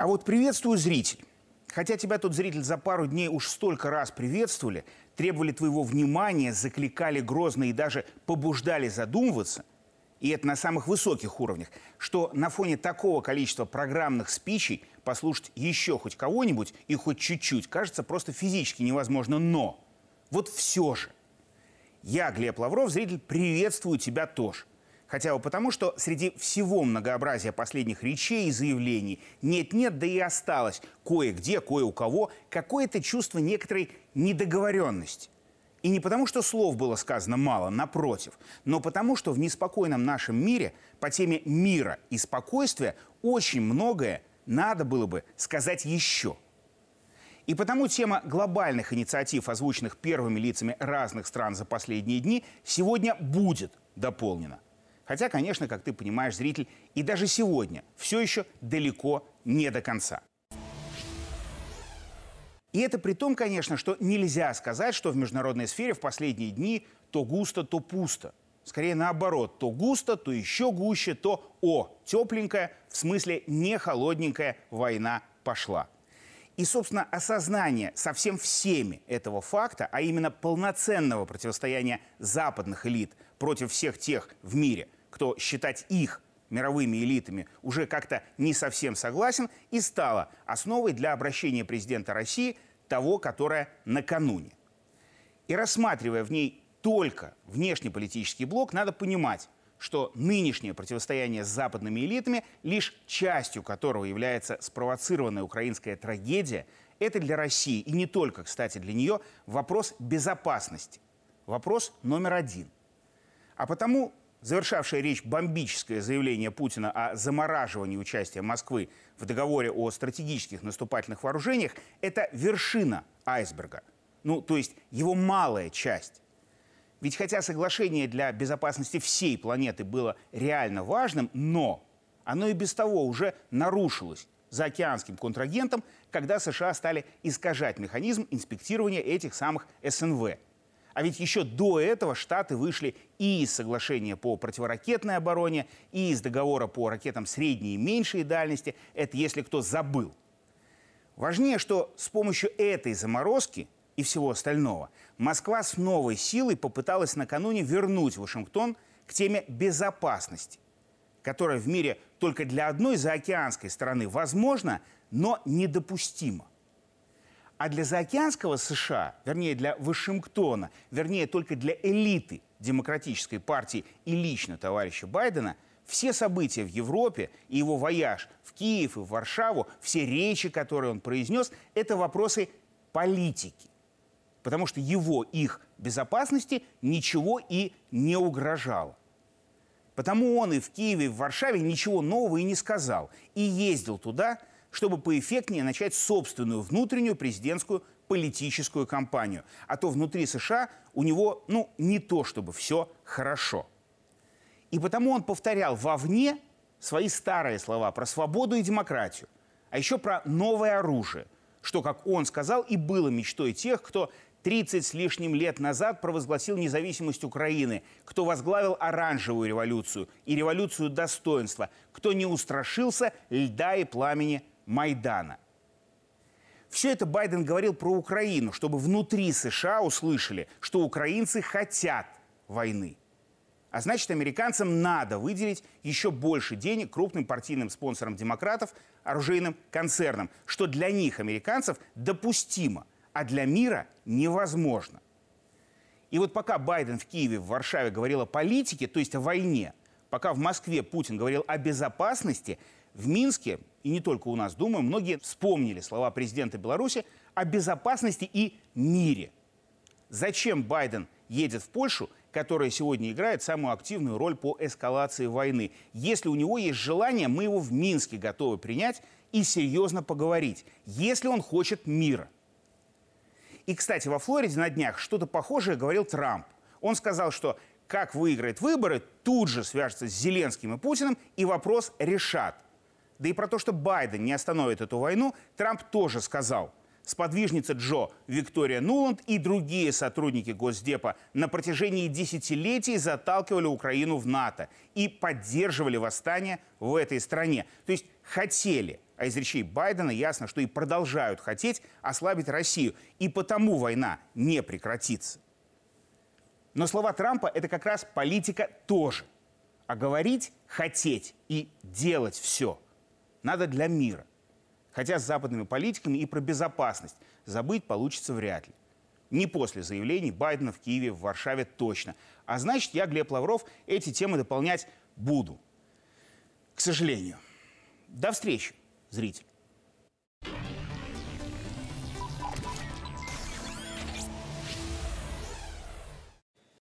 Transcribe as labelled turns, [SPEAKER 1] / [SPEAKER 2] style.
[SPEAKER 1] А вот приветствую зритель. Хотя тебя тот зритель за пару дней уж столько раз приветствовали, требовали твоего внимания, закликали грозно и даже побуждали задумываться, и это на самых высоких уровнях, что на фоне такого количества программных спичей послушать еще хоть кого-нибудь и хоть чуть-чуть кажется просто физически невозможно. Но вот все же. Я, Глеб Лавров, зритель, приветствую тебя тоже. Хотя бы потому, что среди всего многообразия последних речей и заявлений нет-нет, да и осталось кое-где, кое у кого какое-то чувство некоторой недоговоренности. И не потому, что слов было сказано мало, напротив, но потому, что в неспокойном нашем мире по теме мира и спокойствия очень многое надо было бы сказать еще. И потому тема глобальных инициатив, озвученных первыми лицами разных стран за последние дни, сегодня будет дополнена – Хотя, конечно, как ты понимаешь, зритель, и даже сегодня все еще далеко не до конца. И это при том, конечно, что нельзя сказать, что в международной сфере в последние дни то густо, то пусто. Скорее наоборот, то густо, то еще гуще, то о, тепленькая, в смысле не холодненькая война пошла. И, собственно, осознание совсем всеми этого факта, а именно полноценного противостояния западных элит против всех тех в мире – кто считать их мировыми элитами уже как-то не совсем согласен, и стала основой для обращения президента России того, которое накануне. И рассматривая в ней только внешнеполитический блок, надо понимать, что нынешнее противостояние с западными элитами, лишь частью которого является спровоцированная украинская трагедия, это для России, и не только, кстати, для нее, вопрос безопасности. Вопрос номер один. А потому завершавшая речь бомбическое заявление Путина о замораживании участия Москвы в договоре о стратегических наступательных вооружениях, это вершина айсберга. Ну, то есть его малая часть. Ведь хотя соглашение для безопасности всей планеты было реально важным, но оно и без того уже нарушилось за океанским контрагентом, когда США стали искажать механизм инспектирования этих самых СНВ – а ведь еще до этого Штаты вышли и из соглашения по противоракетной обороне, и из договора по ракетам средней и меньшей дальности. Это если кто забыл. Важнее, что с помощью этой заморозки и всего остального Москва с новой силой попыталась накануне вернуть Вашингтон к теме безопасности, которая в мире только для одной заокеанской страны возможна, но недопустима. А для заокеанского США, вернее, для Вашингтона, вернее, только для элиты демократической партии и лично товарища Байдена, все события в Европе и его вояж в Киев и в Варшаву, все речи, которые он произнес, это вопросы политики. Потому что его, их безопасности ничего и не угрожало. Потому он и в Киеве, и в Варшаве ничего нового и не сказал. И ездил туда – чтобы поэффектнее начать собственную внутреннюю президентскую политическую кампанию. А то внутри США у него, ну, не то чтобы все хорошо. И потому он повторял вовне свои старые слова про свободу и демократию, а еще про новое оружие, что, как он сказал, и было мечтой тех, кто 30 с лишним лет назад провозгласил независимость Украины, кто возглавил оранжевую революцию и революцию достоинства, кто не устрашился льда и пламени Майдана. Все это Байден говорил про Украину, чтобы внутри США услышали, что украинцы хотят войны. А значит, американцам надо выделить еще больше денег крупным партийным спонсорам демократов, оружейным концернам, что для них, американцев, допустимо, а для мира невозможно. И вот пока Байден в Киеве, в Варшаве говорил о политике, то есть о войне, пока в Москве Путин говорил о безопасности, в Минске, и не только у нас, думаю, многие вспомнили слова президента Беларуси о безопасности и мире. Зачем Байден едет в Польшу, которая сегодня играет самую активную роль по эскалации войны? Если у него есть желание, мы его в Минске готовы принять и серьезно поговорить, если он хочет мира. И, кстати, во Флориде на днях что-то похожее говорил Трамп. Он сказал, что как выиграет выборы, тут же свяжется с Зеленским и Путиным, и вопрос решат – да и про то, что Байден не остановит эту войну, Трамп тоже сказал. Сподвижница Джо Виктория Нуланд и другие сотрудники Госдепа на протяжении десятилетий заталкивали Украину в НАТО и поддерживали восстание в этой стране. То есть хотели А из речей Байдена ясно, что и продолжают хотеть ослабить Россию. И потому война не прекратится. Но слова Трампа – это как раз политика тоже. А говорить, хотеть и делать все надо для мира. Хотя с западными политиками и про безопасность забыть получится вряд ли. Не после заявлений Байдена в Киеве, в Варшаве точно. А значит, я, Глеб Лавров, эти темы дополнять буду. К сожалению. До встречи, зритель.